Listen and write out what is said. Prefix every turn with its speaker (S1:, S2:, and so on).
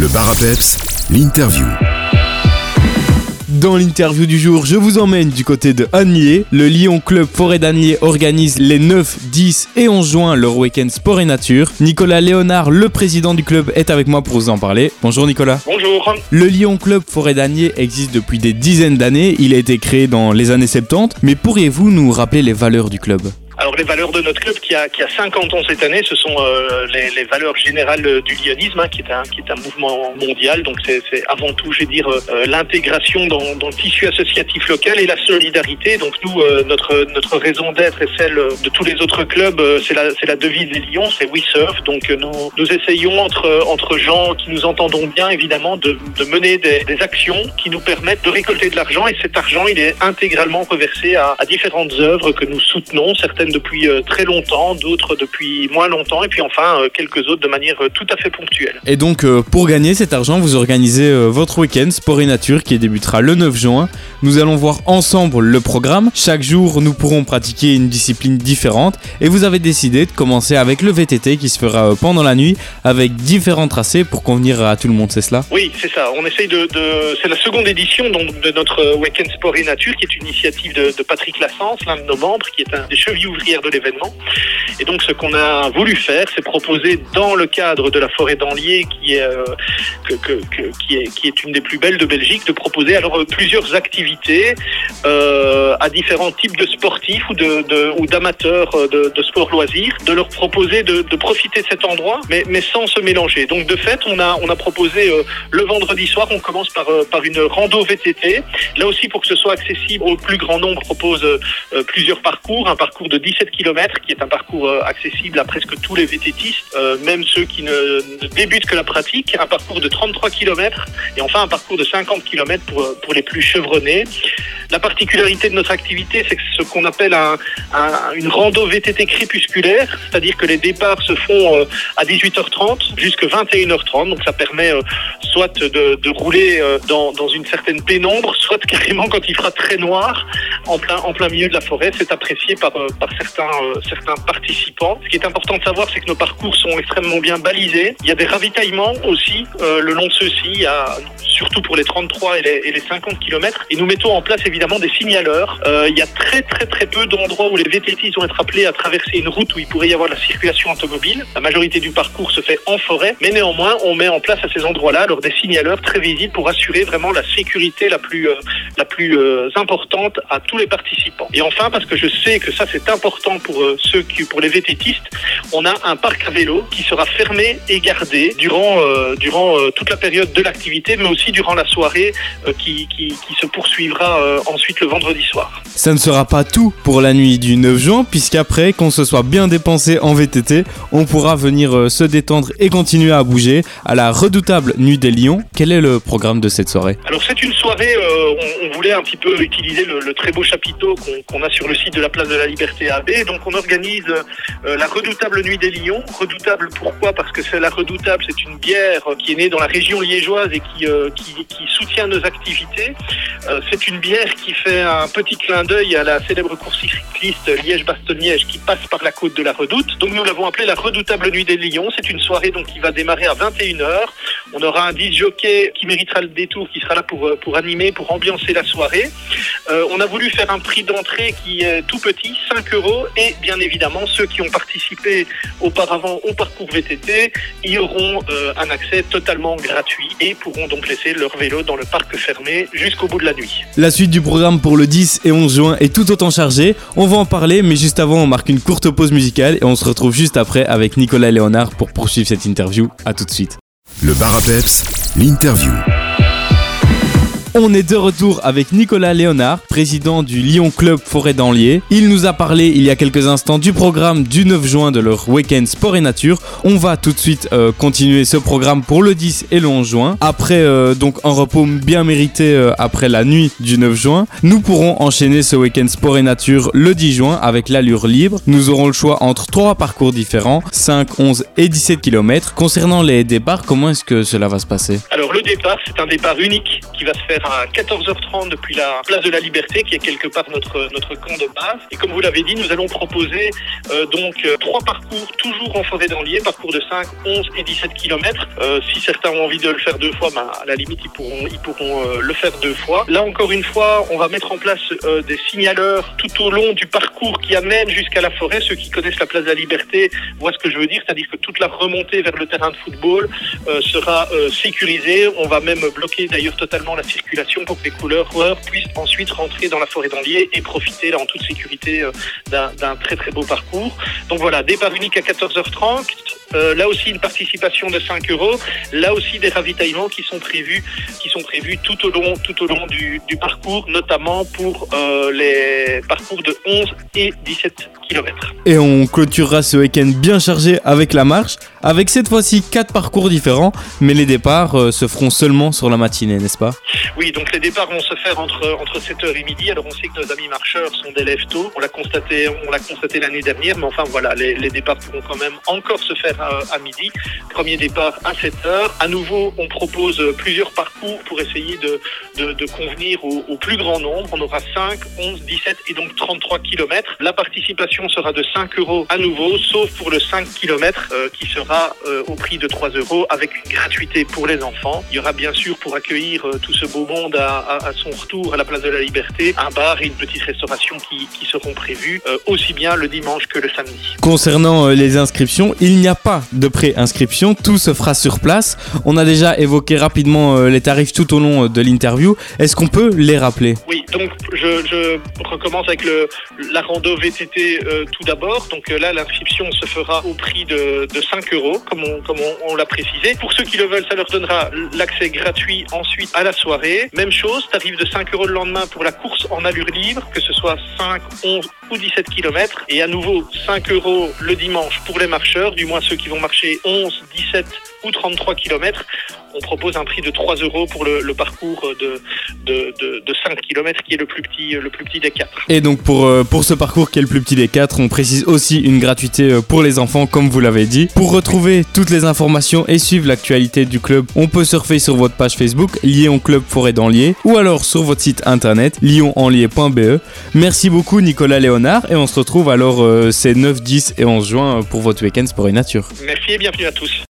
S1: Le bar à peps, l'interview.
S2: Dans l'interview du jour, je vous emmène du côté de Annier. Le Lyon Club Forêt d'Annier organise les 9, 10 et 11 juin leur week-end sport et nature. Nicolas Léonard, le président du club, est avec moi pour vous en parler. Bonjour Nicolas.
S3: Bonjour.
S2: Le Lyon Club Forêt d'Annier existe depuis des dizaines d'années. Il a été créé dans les années 70. Mais pourriez-vous nous rappeler les valeurs du club?
S3: Les valeurs de notre club qui a, qui a 50 ans cette année, ce sont euh, les, valeurs générales du lyonisme, hein, qui, est un, qui est un mouvement mondial. Donc c'est avant tout, je vais dire, euh, l'intégration dans, dans, le tissu associatif local et la solidarité. Donc nous, euh, notre, notre raison d'être et celle de tous les autres clubs, c'est la, la devise des Lions, c'est We Surf. Donc nous, nous essayons entre, entre gens qui nous entendons bien, évidemment, de, de mener des, actions qui nous permettent de récolter de l'argent. Et cet argent, il est intégralement reversé à, à différentes œuvres que nous soutenons, certaines depuis euh, très longtemps, d'autres depuis moins longtemps, et puis enfin euh, quelques autres de manière euh, tout à fait ponctuelle.
S2: Et donc pour gagner cet argent, vous organisez votre week-end Sport et Nature qui débutera le 9 juin. Nous allons voir ensemble le programme. Chaque jour, nous pourrons pratiquer une discipline différente, et vous avez décidé de commencer avec le VTT qui se fera pendant la nuit, avec différents tracés pour convenir à tout le monde, c'est cela?
S3: Oui, c'est ça. On essaye de, de... c'est la seconde édition donc, de notre week-end Sport et Nature, qui est une initiative de, de Patrick Lassens, l'un de nos membres, qui est un des chevilles ouvrières de l'événement. Et donc, ce qu'on a voulu faire, c'est proposer dans le cadre de la forêt d'Anlier, qui est, euh, qui est qui est une des plus belles de Belgique, de proposer alors euh, plusieurs activités euh, à différents types de sportifs ou de, ou d'amateurs de, de, sport loisirs, de leur proposer de, profiter de cet endroit, mais mais sans se mélanger. Donc, de fait, on a on a proposé le vendredi soir, on commence par par une rando VTT. Là aussi, pour que ce soit accessible au plus grand nombre, propose plusieurs parcours, un parcours de 17 km qui est un parcours euh, accessible à presque tous les vététistes, euh, même ceux qui ne, débutent que la pratique, un parcours de 33 km et enfin un parcours de 50 km pour, euh, pour les plus chevronnés. La particularité de notre activité, c'est ce qu'on appelle un, un, une rando VTT crépusculaire, c'est-à-dire que les départs se font à 18h30 jusqu'à 21h30, donc ça permet soit de, rouler dans, une certaine pénombre, soit carrément quand il fera très noir, en plein, milieu de la forêt, c'est apprécié par certains, euh, certains participants. Ce qui est important de savoir, c'est que nos parcours sont extrêmement bien balisés. Il y a des ravitaillements aussi euh, le long de ceux-ci. Surtout pour les 33 et les, et les 50 km. Et nous mettons en place évidemment des signaleurs. Euh, il y a très très très peu d'endroits où les VTT vont être appelés à traverser une route où il pourrait y avoir la circulation automobile. La majorité du parcours se fait en forêt, mais néanmoins on met en place à ces endroits-là alors des signaleurs très visibles pour assurer vraiment la sécurité la plus euh, la plus euh, importante à tous les participants. Et enfin parce que je sais que ça c'est important pour euh, ceux qui pour les VTTistes, on a un parc à vélo qui sera fermé et gardé durant euh, durant toute la période de l'activité, mais aussi durant la soirée euh, qui, qui, qui, se poursuivra euh, ensuite le vendredi soir.
S2: Ça ne sera pas tout pour la nuit du 9 juin, puisqu'après qu'on se soit bien dépensé en VTT, on pourra venir euh, se détendre et continuer à bouger à la redoutable Nuit des Lions. Quel est le programme de cette soirée?
S3: Alors c'est une soirée, euh, on, on, voulait un petit peu utiliser le, le très beau chapiteau qu'on qu a sur le site de la place de la Liberté AB, donc on organise euh, la redoutable Nuit des Lions. Redoutable pourquoi? Parce que c'est la redoutable, c'est une bière qui est née dans la région liégeoise et qui, qui soutient nos activités. Euh, c'est une bière qui fait un petit clin d'œil à la célèbre course cycliste Liège-Bastogne-Liège qui passe par la côte de la Redoute. Donc nous l'avons appelée la redoutable nuit des Lions. C'est une soirée donc qui va démarrer à 21h. On aura un disc jockey qui méritera le détour, qui sera là pour, euh, pour animer, pour ambiancer la soirée. Euh, on a voulu faire un prix d'entrée qui est tout petit, 5 euros, et bien évidemment ceux qui ont participé auparavant au parcours VTT y auront euh, un accès totalement gratuit et pourront donc laisser leur vélo dans le parc fermé jusqu'au bout de la nuit.
S2: La suite du programme pour le 10 et 11 juin est tout autant chargée. On va en parler, mais juste avant, on marque une courte pause musicale et on se retrouve juste après avec Nicolas Léonard pour poursuivre cette interview. A tout de suite.
S1: Le bar à peps, l'interview.
S2: On est de retour avec Nicolas Léonard, président du Lyon Club Forêt d'Anlier. Il nous a parlé il y a quelques instants du programme du 9 juin de leur week-end sport et nature. On va tout de suite euh, continuer ce programme pour le 10 et le 11 juin. Après euh, donc un repos bien mérité euh, après la nuit du 9 juin, nous pourrons enchaîner ce week-end sport et nature le 10 juin avec l'allure libre. Nous aurons le choix entre trois parcours différents, 5, 11 et 17 km. Concernant les départs, comment est-ce que cela va se passer?
S3: Alors le départ, c'est un départ unique qui va se faire à 14h30 depuis la place de la Liberté, qui est quelque part notre, notre camp de base. Et comme vous l'avez dit, nous allons proposer euh, donc euh, trois parcours, toujours en forêt d'Anlier, parcours de 5, 11 et 17 km. Euh, si certains ont envie de le faire deux fois, ben, à la limite, ils pourront, ils pourront le faire deux fois. Là, encore une fois, on va mettre en place des signaleurs tout au long du parcours qui amène jusqu'à la forêt. Ceux qui connaissent la place de la Liberté voient ce que je veux dire, c'est-à-dire que toute la remontée vers le terrain de football sera sécurisée. On va même bloquer d'ailleurs totalement la circulation pour que les couleurs puissent ensuite rentrer dans la forêt d'Anlier et profiter là en toute sécurité euh, d'un très très beau parcours. Donc voilà, départ unique à 14h30. Euh, là aussi une participation de 5 euros. Là aussi des ravitaillements qui sont prévus, qui sont prévus tout au long, tout au long du, du parcours, notamment pour euh, les parcours de 11 et 17 km.
S2: Et on clôturera ce week-end bien chargé avec la marche, avec cette fois-ci quatre parcours différents, mais les départs euh, se feront seulement sur la matinée, n'est-ce pas?
S3: Oui, donc les départs vont se faire entre, entre 7h et midi. Alors on sait que nos amis marcheurs sont des lève tôt. On l'a constaté, constaté l'année dernière, mais enfin voilà, les, départs pourront quand même encore se faire à, à midi. Premier départ à 7h. À nouveau, on propose euh, plusieurs parcours pour essayer de, de, convenir au, au plus grand nombre. On aura 5, 11, 17 et donc 33 km. La participation sera de 5 euros à nouveau, sauf pour le 5 km euh, qui sera euh, au prix de 3 euros avec une gratuité pour les enfants. Il y aura bien sûr pour accueillir euh, tout ce beau monde à, à- à son retour à la place de la Liberté, un bar et une petite restauration qui, qui seront prévus euh, aussi bien le dimanche que le samedi.
S2: Concernant les inscriptions, il n'y a pas de pré-inscription, tout se fera sur place. On a déjà évoqué rapidement les tarifs tout au long de l'interview. Est-ce qu'on peut les rappeler?
S3: Oui, donc je, je recommence avec le, la rando VTT tout d'abord. Donc là, l'inscription se fera au prix de, de 5 euros, comme on, on l'a précisé. Pour ceux qui le veulent, ça leur donnera l'accès gratuit ensuite à la soirée. Même chose, tarif de 5 euros le lendemain pour la course en allure libre, que ce soit 5, 11 ou 17 km. Et à nouveau, 5 euros le dimanche pour les marcheurs, du moins ceux qui vont marcher 11, 17 ou 33 km. On propose un prix de 3 euros pour le, le parcours de, de, de, de 5 km qui est le plus petit, le plus petit des quatre.
S2: Et donc pour, euh, pour ce parcours qui est le plus petit des quatre, on précise aussi une gratuité euh, pour les enfants comme vous l'avez dit. Pour retrouver toutes les informations et suivre l'actualité du club, on peut surfer sur votre page Facebook Lyon Club Forêt d'Anlier ou alors sur votre site internet lyonenlier.be. Merci beaucoup Nicolas Léonard et on se retrouve alors euh, ces 9, 10 et 11 juin pour votre week-end sport et nature.
S3: Merci et bienvenue à tous.